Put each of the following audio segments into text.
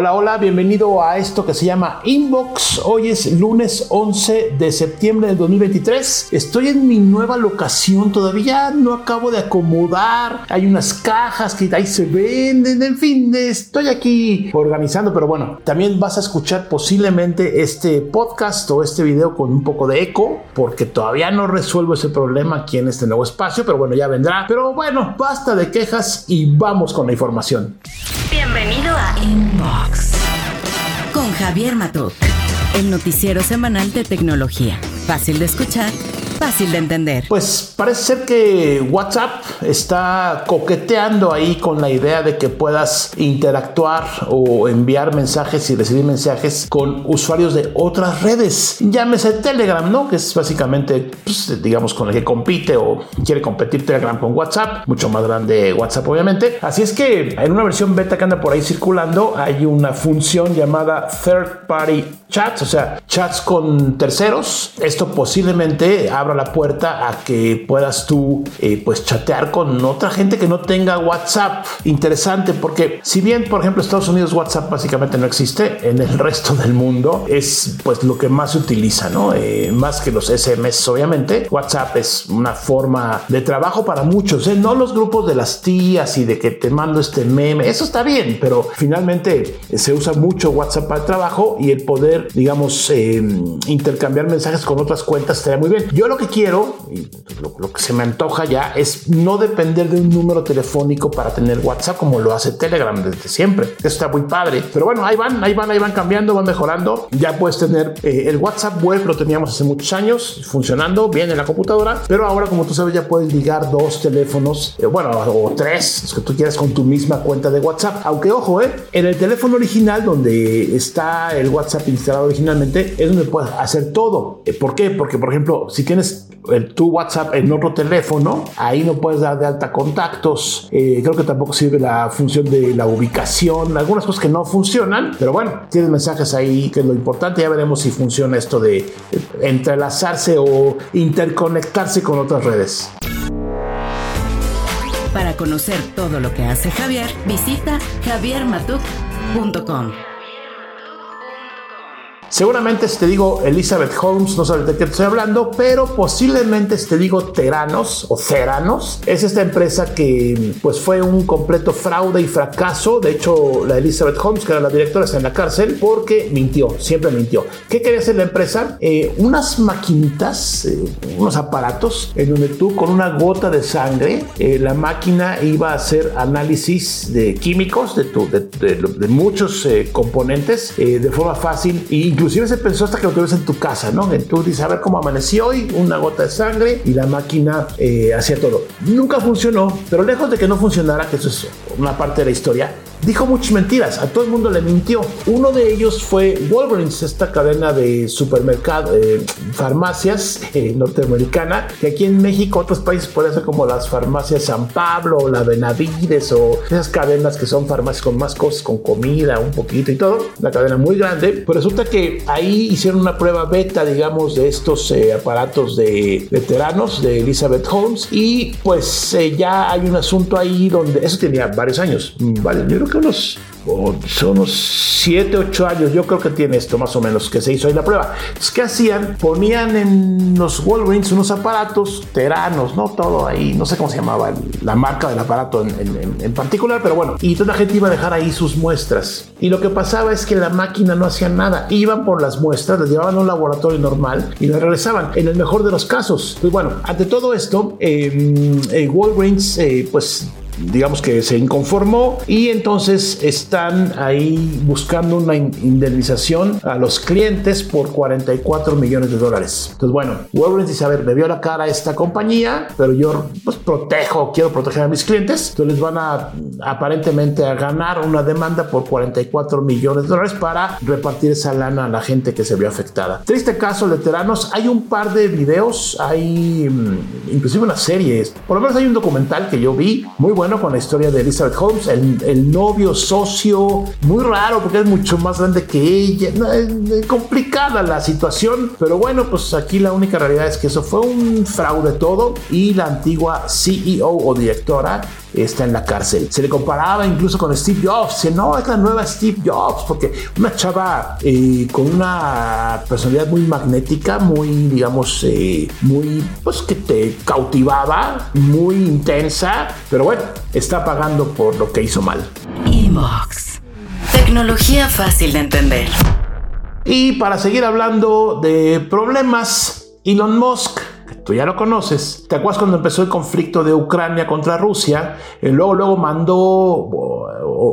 Hola, hola, bienvenido a esto que se llama Inbox. Hoy es lunes 11 de septiembre del 2023. Estoy en mi nueva locación, todavía no acabo de acomodar. Hay unas cajas que ahí se venden, en fin, estoy aquí organizando, pero bueno, también vas a escuchar posiblemente este podcast o este video con un poco de eco, porque todavía no resuelvo ese problema aquí en este nuevo espacio, pero bueno, ya vendrá. Pero bueno, basta de quejas y vamos con la información. Bienvenido a Inbox con Javier Matuk, el noticiero semanal de tecnología. Fácil de escuchar fácil de entender. Pues parece ser que WhatsApp está coqueteando ahí con la idea de que puedas interactuar o enviar mensajes y recibir mensajes con usuarios de otras redes. Llámese Telegram, ¿no? Que es básicamente, pues, digamos, con el que compite o quiere competir Telegram con WhatsApp. Mucho más grande WhatsApp, obviamente. Así es que en una versión beta que anda por ahí circulando hay una función llamada Third Party Chats, o sea, chats con terceros. Esto posiblemente abra la puerta a que puedas tú eh, pues chatear con otra gente que no tenga WhatsApp. Interesante porque si bien por ejemplo Estados Unidos WhatsApp básicamente no existe, en el resto del mundo es pues lo que más se utiliza, ¿no? Eh, más que los SMS obviamente. WhatsApp es una forma de trabajo para muchos, ¿eh? no los grupos de las tías y de que te mando este meme, eso está bien, pero finalmente se usa mucho WhatsApp para el trabajo y el poder, digamos, intercambiar mensajes con otras cuentas estaría muy bien. Yo lo que quiero, y lo, que se me antoja ya, es no depender de un número telefónico para tener WhatsApp como lo hace Telegram desde siempre. Eso está muy padre. Pero bueno, ahí van, ahí van, ahí van cambiando, van mejorando. Ya puedes tener eh, el WhatsApp web, lo teníamos hace muchos años, funcionando bien en la computadora. Pero ahora, como tú sabes, ya puedes ligar dos teléfonos, eh, bueno, o tres, los que tú quieras con tu misma cuenta de WhatsApp. Aunque ojo, eh, en el teléfono original, donde está el WhatsApp instalado originalmente, es donde puedes hacer todo. Eh, ¿Por qué? Porque, por ejemplo, si tienes el, tu WhatsApp en otro teléfono, ahí no puedes dar de alta contactos. Eh, creo que tampoco sirve la función de la ubicación, algunas cosas que no funcionan, pero bueno, tienes mensajes ahí que es lo importante. Ya veremos si funciona esto de entrelazarse o interconectarse con otras redes. Para conocer todo lo que hace Javier, visita javiermatuk.com. Seguramente si te digo Elizabeth Holmes, no sabes de qué estoy hablando, pero posiblemente si te digo Teranos o Ceranos, es esta empresa que pues fue un completo fraude y fracaso. De hecho, la Elizabeth Holmes, que era la directora, está en la cárcel porque mintió, siempre mintió. ¿Qué quería hacer la empresa? Eh, unas maquinitas, eh, unos aparatos en donde tú con una gota de sangre, eh, la máquina iba a hacer análisis de químicos, de, tu, de, muchos componentes, de forma fácil y inclusive se pensó hasta que lo tuvieras en tu casa, ¿no? Tú dices, a ver cómo amaneció hoy, una gota de sangre y la máquina eh, hacía todo. Nunca funcionó, pero lejos de que no funcionara, que eso es una parte de la historia, dijo muchas mentiras, a todo el mundo le mintió. Uno de ellos fue Walgreens, esta cadena de supermercados, eh, farmacias eh, norteamericana, que aquí en México, otros países pueden ser como las farmacias San Pablo o la Benavides o esas cadenas que son farmacias con más cosas, con comida, un poquito y todo, una cadena muy grande. Pues resulta que ahí hicieron una prueba beta, digamos, de estos eh, aparatos de veteranos de Elizabeth Holmes y pues ya hay un asunto ahí donde eso tenía varios años, mm, vale, yo creo que unos son unos 7, 8 años, yo creo que tiene esto más o menos, que se hizo ahí la prueba. Entonces, ¿qué hacían? Ponían en los Walgreens unos aparatos teranos, ¿no? Todo ahí, no sé cómo se llamaba la marca del aparato en, particular, pero bueno, y toda la gente iba a dejar ahí sus muestras. Y lo que pasaba es que la máquina no hacía nada, iban por las muestras, las llevaban a un laboratorio normal y las regresaban, en el mejor de los casos. Pues bueno, ante todo esto, em, eh, Walgreens, eh, pues digamos que se inconformó y entonces están ahí buscando una indemnización a los clientes por 44 millones de dólares. Entonces, bueno, Walgreens dice, a ver, me vio la cara esta compañía, pero yo pues protejo, quiero proteger a mis clientes. Entonces van a aparentemente a ganar una demanda por 44 millones de dólares para repartir esa lana a la gente que se vio afectada. Triste caso de Teranos, hay un par de videos, hay mm, inclusive una serie, por lo menos hay un documental que yo vi, muy bueno bueno con la historia de Elizabeth Holmes, el, novio socio, muy raro porque es mucho más grande que ella, complicada la situación, pero bueno, pues aquí la única realidad es que eso fue un fraude todo y la antigua CEO o directora está en la cárcel. Se le comparaba incluso con Steve Jobs. Dice, no, es la nueva Steve Jobs, porque una chava eh, con una personalidad muy magnética, muy, digamos, eh, muy, pues que te cautivaba, muy intensa, pero bueno, está pagando por lo que hizo mal. Inbox. Tecnología fácil de entender. Y para seguir hablando de problemas, Elon Musk tú ya lo conoces. ¿Te acuerdas cuando empezó el conflicto de Ucrania contra Rusia? Eh, luego, luego mandó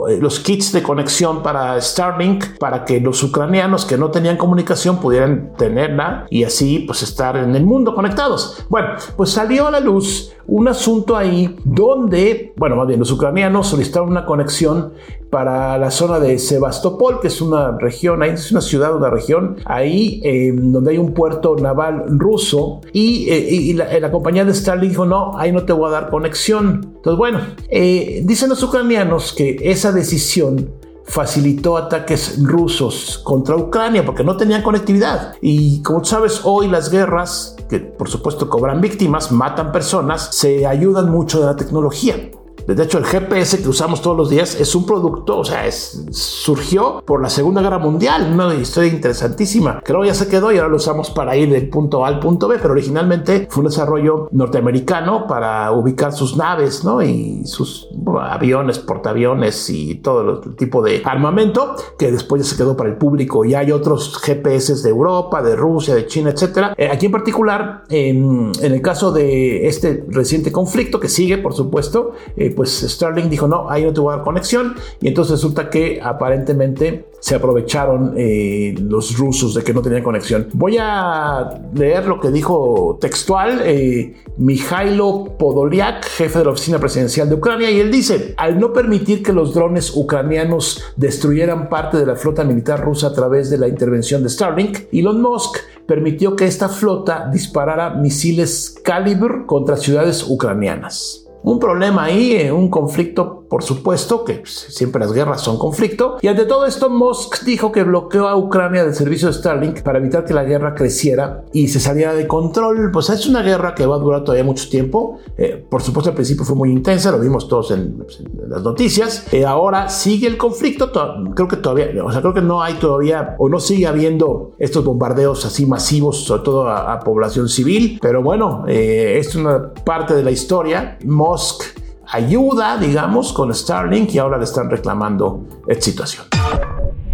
eh, los kits de conexión para Starlink para que los ucranianos que no tenían comunicación pudieran tenerla y así pues estar en el mundo conectados. Bueno, pues salió a la luz un asunto ahí donde, bueno, más bien los ucranianos solicitaron una conexión para la zona de Sebastopol, que es una región, ahí es una ciudad, una región, ahí donde hay un puerto naval ruso y, eh, la, compañía de Starlink dijo, no, ahí no te voy a dar conexión. Entonces, bueno, eh, dicen los ucranianos que esa decisión facilitó ataques rusos contra Ucrania porque no tenían conectividad. Y como sabes, hoy las guerras, que por supuesto cobran víctimas, matan personas, se ayudan mucho de la tecnología. De hecho, el GPS que usamos todos los días es un producto, o sea, es, surgió por la Segunda Guerra Mundial, una historia interesantísima. Creo ya se quedó y ahora lo usamos para ir del punto A al punto B, pero originalmente fue un desarrollo norteamericano para ubicar sus naves, ¿no? Y sus aviones, portaaviones y todo el tipo de armamento que después ya se quedó para el público. Y hay otros GPS de Europa, de Rusia, de China, etcétera. Eh, aquí en particular, en, el caso de este reciente conflicto que sigue, por supuesto, eh, pues Starlink dijo, no, ahí no te voy a dar conexión. Y entonces resulta que aparentemente se aprovecharon eh, los rusos de que no tenían conexión. Voy a leer lo que dijo textual eh, Mijailo Podolyak, jefe de la oficina presidencial de Ucrania, y él dice, al no permitir que los drones ucranianos destruyeran parte de la flota militar rusa a través de la intervención de Starlink, Elon Musk permitió que esta flota disparara misiles Calibre contra ciudades ucranianas un problema ahí, un conflicto por supuesto que siempre las guerras son conflicto. Y ante todo esto, Musk dijo que bloqueó a Ucrania del servicio de Starlink para evitar que la guerra creciera y se saliera de control. Pues es una guerra que va a durar todavía mucho tiempo. Eh, por supuesto, al principio fue muy intensa, lo vimos todos en, las noticias. Eh, ahora sigue el conflicto. Creo que todavía, o sea, creo que no hay todavía o no sigue habiendo estos bombardeos así masivos, sobre todo a, población civil. Pero bueno, eh, es una parte de la historia. Musk ayuda, digamos, con Starlink y ahora le están reclamando esta situación.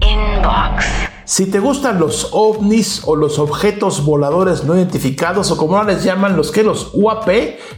Inbox. Si te gustan los ovnis o los objetos voladores no identificados o como ahora les llaman los que los UAP,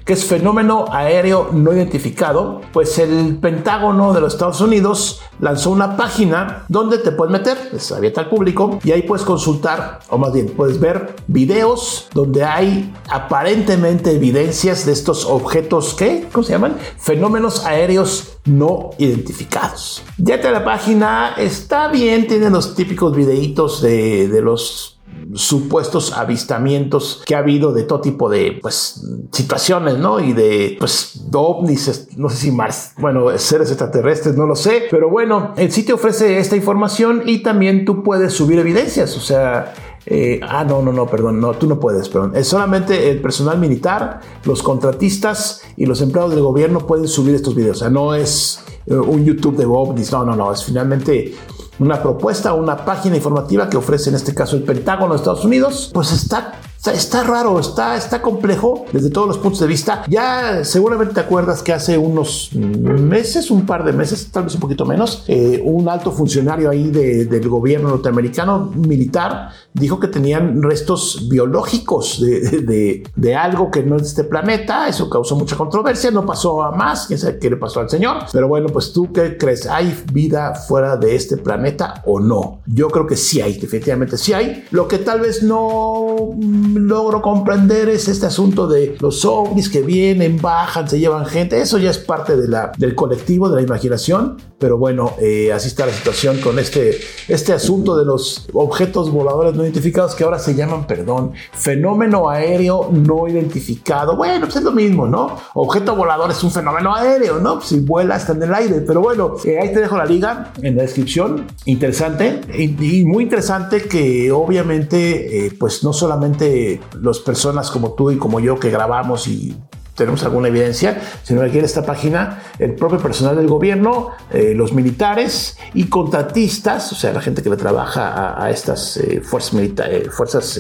que es fenómeno aéreo no identificado, pues el Pentágono de los Estados Unidos lanzó una página donde te puedes meter, es abierta al público y ahí puedes consultar o más bien puedes ver videos donde hay aparentemente evidencias de estos objetos que, ¿cómo se llaman? Fenómenos aéreos no identificados. Ya te la página está bien, tiene los típicos videitos de, de los supuestos avistamientos que ha habido de todo tipo de pues situaciones, ¿no? Y de pues ovnis, no sé si más, bueno, seres extraterrestres, no lo sé, pero bueno, el sitio ofrece esta información y también tú puedes subir evidencias, o sea, eh, ah, no, no, no, perdón, no, tú no puedes, perdón. Es solamente el personal militar, los contratistas y los empleados del gobierno pueden subir estos videos. O sea, no es eh, un YouTube de ovnis, no, no, no, es finalmente una propuesta, una página informativa que ofrece en este caso el Pentágono de Estados Unidos, pues está Está, raro, está, está complejo desde todos los puntos de vista. Ya seguramente te acuerdas que hace unos meses, un par de meses, tal vez un poquito menos, eh, un alto funcionario ahí del gobierno norteamericano militar dijo que tenían restos biológicos de, de, algo que no es de este planeta. Eso causó mucha controversia, no pasó a más, quién sabe qué le pasó al señor. Pero bueno, pues tú qué crees, ¿hay vida fuera de este planeta o no? Yo creo que sí hay, definitivamente sí hay. Lo que tal vez no logro comprender es este asunto de los ovnis que vienen, bajan, se llevan gente. Eso ya es parte de la, del colectivo, de la imaginación. Pero bueno, eh, así está la situación con este, este asunto de los objetos voladores no identificados que ahora se llaman, perdón, fenómeno aéreo no identificado. Bueno, pues es lo mismo, ¿no? Objeto volador es un fenómeno aéreo, ¿no? Si vuela está en el aire. Pero bueno, eh, ahí te dejo la liga en la descripción. Interesante y, muy interesante que obviamente, eh, pues no solamente las personas como tú y como yo que grabamos y tenemos alguna evidencia, sino aquí en esta página el propio personal del gobierno, eh, los militares y contratistas, o sea, la gente que le trabaja a, estas eh, fuerzas, eh, fuerzas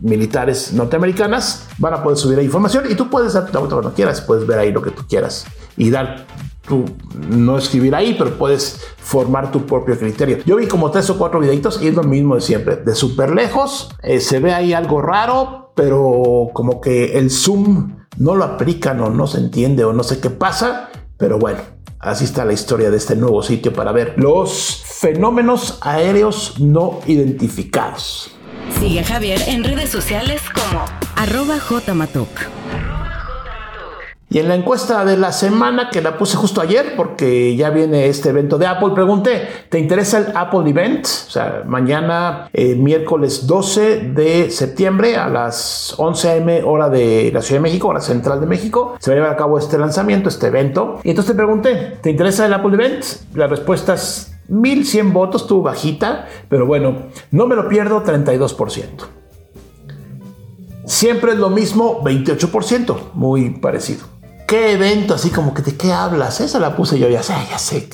militares norteamericanas, van a poder subir ahí información y tú puedes dar cuando quieras, puedes ver ahí lo que tú quieras y dar tú no escribir ahí, pero puedes formar tu propio criterio. Yo vi como tres o cuatro videitos y es lo mismo de siempre. De súper lejos se ve ahí algo raro, pero como que el zoom no lo aplican o no se entiende o no sé qué pasa, pero bueno, así está la historia de este nuevo sitio para ver los fenómenos aéreos no identificados. Sigue Javier en redes sociales como arroba jmatok. Y en la encuesta de la semana, que la puse justo ayer, porque ya viene este evento de Apple, pregunté, ¿te interesa el Apple Event? O sea, mañana, eh, miércoles 12 de septiembre a las 11 a.m. hora de la Ciudad de México, hora central de México, se va a llevar a cabo este lanzamiento, este evento. Y entonces te pregunté, ¿te interesa el Apple Event? La respuesta es 1100 votos, estuvo bajita, pero bueno, no me lo pierdo, 32%. Siempre es lo mismo, 28%, muy parecido. ¿Qué evento? Así como que de qué hablas. Esa la puse yo, ya sé, ya sé.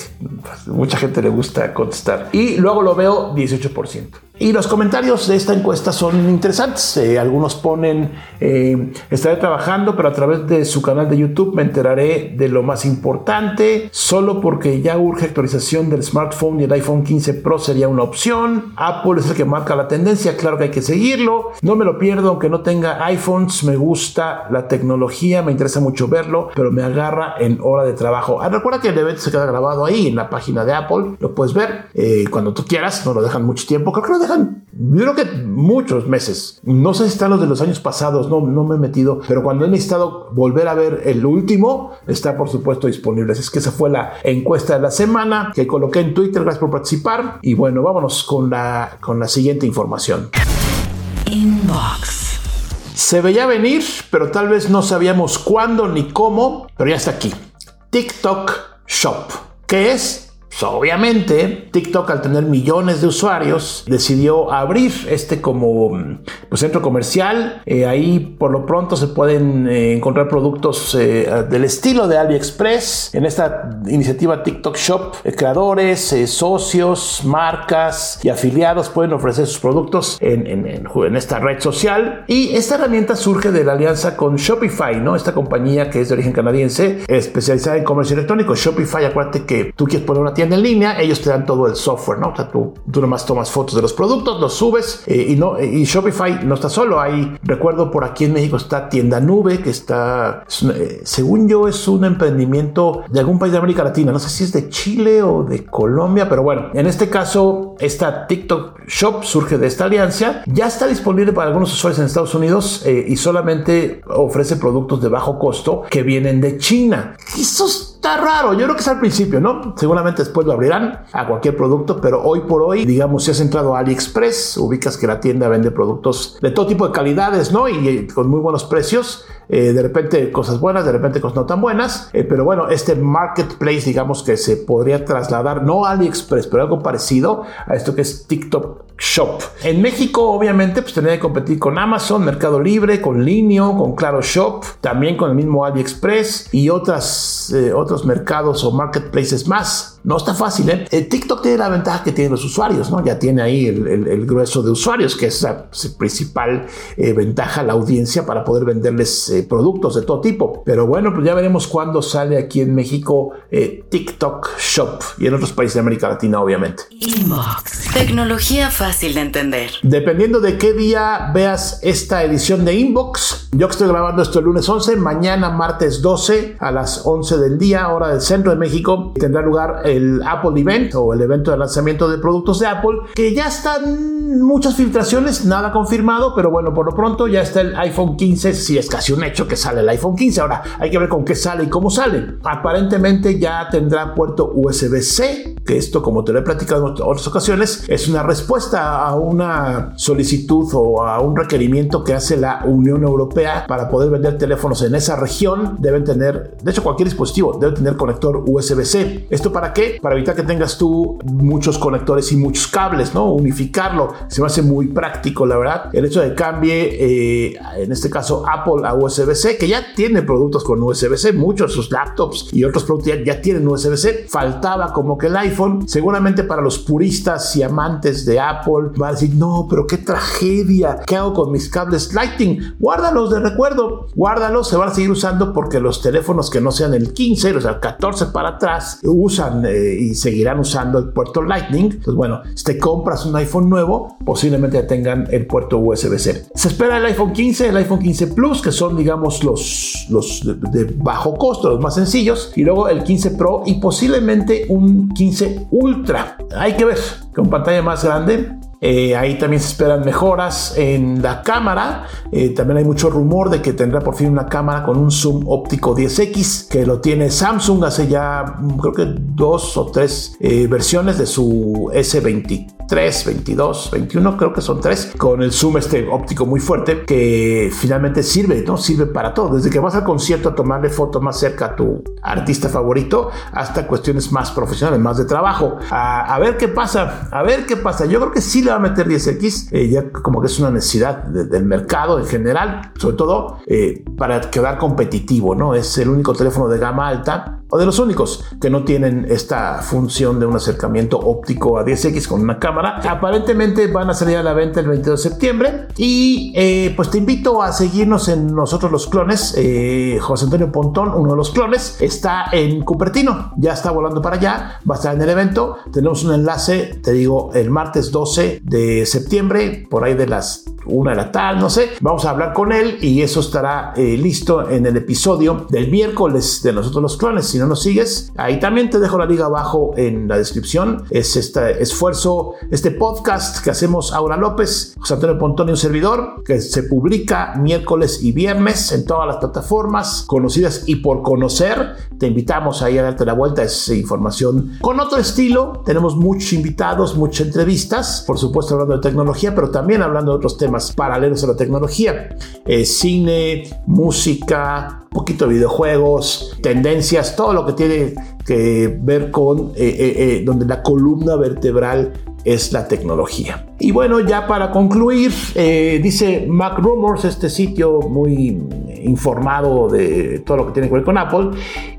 Mucha gente le gusta contestar. Y luego lo veo 18%. Y los comentarios de esta encuesta son interesantes. Eh, algunos ponen, eh, estaré trabajando, pero a través de su canal de YouTube me enteraré de lo más importante. Solo porque ya urge actualización del smartphone y el iPhone 15 Pro sería una opción. Apple es el que marca la tendencia, claro que hay que seguirlo. No me lo pierdo, aunque no tenga iPhones. Me gusta la tecnología, me interesa mucho verlo, pero me agarra en hora de trabajo. Ah, recuerda que el evento se queda grabado ahí en la página de Apple. Lo puedes ver eh, cuando tú quieras, no lo dejan mucho tiempo. Creo que yo creo que muchos meses. No sé si están los de los años pasados, no, no me he metido, pero cuando he necesitado volver a ver el último, está por supuesto disponible. Así es que esa fue la encuesta de la semana que coloqué en Twitter. Gracias por participar. Y bueno, vámonos con la, con la siguiente información. Inbox. Se veía venir, pero tal vez no sabíamos cuándo ni cómo, pero ya está aquí. TikTok Shop. ¿Qué es? Pues, obviamente, TikTok al tener millones de usuarios decidió abrir este como pues, centro comercial. Eh, ahí por lo pronto se pueden eh, encontrar productos eh, del estilo de AliExpress. En esta iniciativa TikTok Shop, creadores, socios, marcas y afiliados pueden ofrecer sus productos en, en, esta red social. Y esta herramienta surge de la alianza con Shopify, ¿no? Esta compañía que es de origen canadiense, especializada en comercio electrónico. Shopify, acuérdate que tú quieres poner una tienda en línea, ellos te dan todo el software, ¿no? O sea, tú, tú nomás tomas fotos de los productos, los subes eh, y, no, y Shopify no está solo. Hay, recuerdo por aquí en México está Tienda Nube, que está, eh, según yo, es un emprendimiento de algún país de América Latina. No sé si es de Chile o de Colombia, pero bueno, en este caso, esta TikTok Shop surge de esta alianza. Ya está disponible para algunos usuarios en Estados Unidos eh, y solamente ofrece productos de bajo costo que vienen de China. Eso está raro. Yo creo que es al principio, ¿no? Seguramente después lo abrirán a cualquier producto, pero hoy por hoy, digamos, si has entrado a AliExpress, ubicas que la tienda vende productos de todo tipo de calidades, ¿no? Y con muy buenos precios. Eh, de repente cosas buenas, de repente cosas no tan buenas. Eh, pero bueno, este marketplace, digamos que se podría trasladar, no AliExpress, pero algo parecido a esto que es TikTok Shop. En México, obviamente, pues tendría que competir con Amazon, Mercado Libre, con Linio, con Claro Shop, también con el mismo AliExpress y otras, eh, otros mercados o marketplaces más. No está fácil, ¿eh? El TikTok tiene la ventaja que tienen los usuarios, ¿no? Ya tiene ahí el, grueso de usuarios, que es la principal eh, ventaja, la audiencia para poder venderles eh, productos de todo tipo. Pero bueno, pues ya veremos cuándo sale aquí en México eh, TikTok Shop y en otros países de América Latina, obviamente. Inbox. Tecnología fácil de entender. Dependiendo de qué día veas esta edición de Inbox, yo que estoy grabando esto el lunes 11, mañana martes 12 a las 11 del día, hora del centro de México, tendrá lugar el Apple Event o el evento de lanzamiento de productos de Apple, que ya están muchas filtraciones, nada confirmado, pero bueno, por lo pronto ya está el iPhone 15, si es casi un hecho que sale el iPhone 15. Ahora hay que ver con qué sale y cómo sale. Aparentemente ya tendrá puerto USB-C, que esto, como te lo he platicado en otras ocasiones, es una respuesta a una solicitud o a un requerimiento que hace la Unión Europea para poder vender teléfonos en esa región. Deben tener, de hecho, cualquier dispositivo debe tener conector USB-C. ¿Esto para qué? Para evitar que tengas tú muchos conectores y muchos cables, ¿no? Unificarlo. Se me hace muy práctico, la verdad. El hecho de que cambie, eh, en este caso, Apple a USB-C, que ya tiene productos con USB-C, muchos sus laptops y otros productos ya, ya tienen USB-C. Faltaba como que el iPhone, seguramente para los puristas y amantes de Apple, va a decir, no, pero qué tragedia. ¿Qué hago con mis cables Lightning? Guárdalos de recuerdo. Guárdalos, se van a seguir usando porque los teléfonos que no sean el 15, o sea, el 14 para atrás, usan eh, y seguirán usando el puerto Lightning. Pues bueno, si te compras un iPhone nuevo, posiblemente tengan el puerto USB-C. Se espera el iPhone 15, el iPhone 15 Plus, que son, digamos, los, los de bajo costo, los más sencillos, y luego el 15 Pro y posiblemente un 15 Ultra. Hay que ver, con pantalla más grande, eh, ahí también se esperan mejoras en la cámara. Eh, también hay mucho rumor de que tendrá por fin una cámara con un zoom óptico 10X, que lo tiene Samsung hace ya mm, creo que dos o tres eh, versiones de su S23. 22, 21, creo que son tres, con el zoom este óptico muy fuerte que finalmente sirve, ¿no? Sirve para todo, desde que vas al concierto a tomarle foto más cerca a tu artista favorito hasta cuestiones más profesionales, más de trabajo. A, ver qué pasa, a ver qué pasa. Yo creo que sí le va a meter 10X, eh, ya como que es una necesidad de, del mercado en general, sobre todo eh, para quedar competitivo, ¿no? Es el único teléfono de gama alta o de los únicos que no tienen esta función de un acercamiento óptico a 10X con una cámara. Aparentemente van a salir a la venta el 22 de septiembre y eh, pues te invito a seguirnos en nosotros los clones. Eh, José Antonio Pontón, uno de los clones, está en Cupertino, ya está volando para allá, va a estar en el evento. Tenemos un enlace, te digo, el martes 12 de septiembre, por ahí de las una de la tarde, no sé. Vamos a hablar con él y eso estará eh, listo en el episodio del miércoles de nosotros los clones. Si no nos sigues, ahí también te dejo la liga abajo en la descripción. Es este esfuerzo, este podcast que hacemos Aura López, José Antonio Pontón y un servidor, que se publica miércoles y viernes en todas las plataformas conocidas y por conocer. Te invitamos ahí a darte la vuelta, es información con otro estilo. Tenemos muchos invitados, muchas entrevistas, por supuesto hablando de tecnología, pero también hablando de otros temas paralelos a la tecnología. Eh, cine, música, un poquito de videojuegos, tendencias, todo lo que tiene que ver con eh, eh, eh, donde la columna vertebral es la tecnología. Y bueno, ya para concluir, dice Mac Rumors, este sitio muy informado de todo lo que tiene que ver con Apple,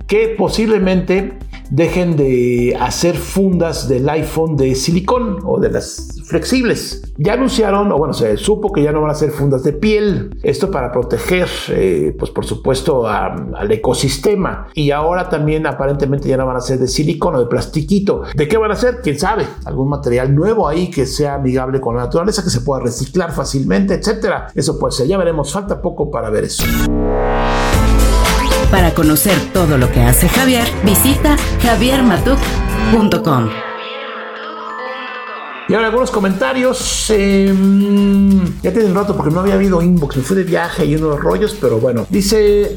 que posiblemente dejen de hacer fundas del iPhone de silicón o de las flexibles. Ya anunciaron, o bueno, se supo que ya no van a hacer fundas de piel. Esto para proteger, eh, pues por supuesto, al ecosistema. Y ahora también aparentemente ya no van a ser de silicón o de plastiquito. ¿De qué van a ser? ¿Quién sabe? Algún material nuevo ahí que sea amigable con la naturaleza, que se pueda reciclar fácilmente, etcétera. Eso puede ser. Ya veremos. Falta poco para ver eso. Para conocer todo lo que hace Javier, visita javiermatuk.com. Y ahora algunos comentarios. eh, ya tiene un rato porque no había habido inbox. Me fui de viaje y unos rollos, pero bueno. Dice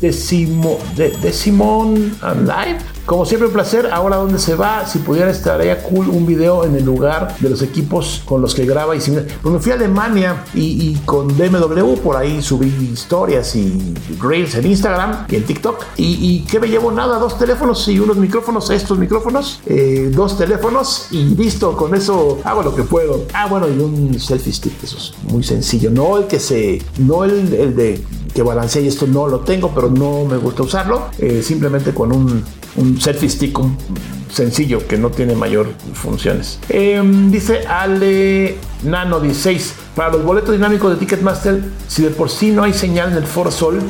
Decimo, de, Decimon Live. Como siempre, un placer. Ahora, ¿dónde se va? Si pudiera, estaría cool un video en el lugar de los equipos con los que graba y similar. Pues me fui a Alemania y, con BMW, por ahí subí historias y reels en Instagram y en TikTok. Y, y me llevo nada, dos teléfonos y unos micrófonos, estos micrófonos, eh, dos teléfonos y listo. Con eso hago lo que puedo. Ah, bueno, y un selfie stick, eso es muy sencillo. No el que se, no el, el de que balancea y esto no lo tengo, pero no me gusta usarlo. Eh, simplemente con un selfie stick sencillo que no tiene mayor funciones. Eh, dice Ale Nano 16. Para los boletos dinámicos de Ticketmaster, si de por sí no hay señal en el Foro Sol,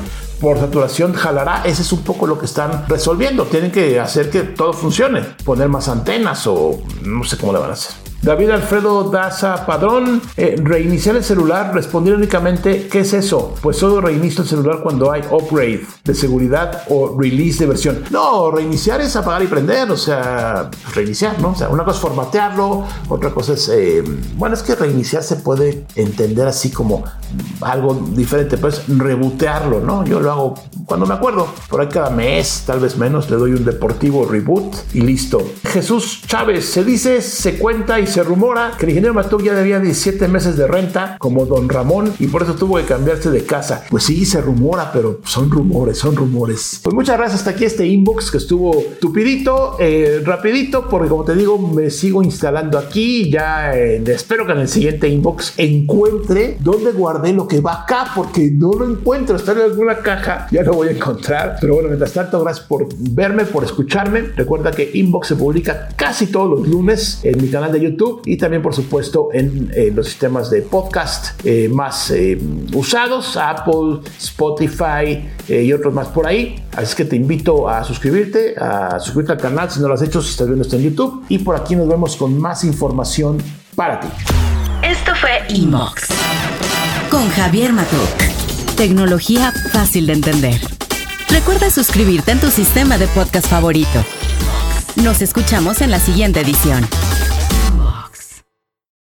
por saturación jalará. Ese es un poco lo que están resolviendo. Tienen que hacer que todo funcione. Poner más antenas o no sé cómo le van a hacer. David Alfredo Daza Padrón, eh, reiniciar el celular, responder únicamente, ¿qué es eso? Pues solo reinicio el celular cuando hay upgrade de seguridad o release de versión. No, reiniciar es apagar y prender, o sea, reiniciar, ¿no? O sea, una cosa es formatearlo, otra cosa es, eh, bueno, es que reiniciar se puede entender así como algo diferente, pues rebotearlo, ¿no? Yo lo hago cuando me acuerdo, por ahí cada mes, tal vez menos, le doy un deportivo reboot y listo. Jesús Chávez, se dice, se cuenta y se rumora que el ingeniero Matuk ya debía 17 meses de renta como don Ramón y por eso tuvo que cambiarse de casa. Pues sí, se rumora, pero son rumores, son rumores. Pues muchas gracias hasta aquí este inbox que estuvo tupidito, eh, rapidito, porque como te digo, me sigo instalando aquí. Ya eh, espero que en el siguiente inbox encuentre dónde guardé lo que va acá, porque no lo encuentro. Está en alguna caja, ya lo voy a encontrar. Pero bueno, mientras tanto, gracias por verme, por escucharme. Recuerda que inbox se publica casi todos los lunes en mi canal de YouTube y también por supuesto en eh, los sistemas de podcast eh, más eh, usados, Apple, Spotify y otros más por ahí. Así que te invito a suscribirte, a suscribirte al canal si no lo has hecho, si estás viendo esto en YouTube. Y por aquí nos vemos con más información para ti. Esto fue Inbox con Javier Matuk. Tecnología fácil de entender. Recuerda suscribirte en tu sistema de podcast favorito. Nos escuchamos en la siguiente edición.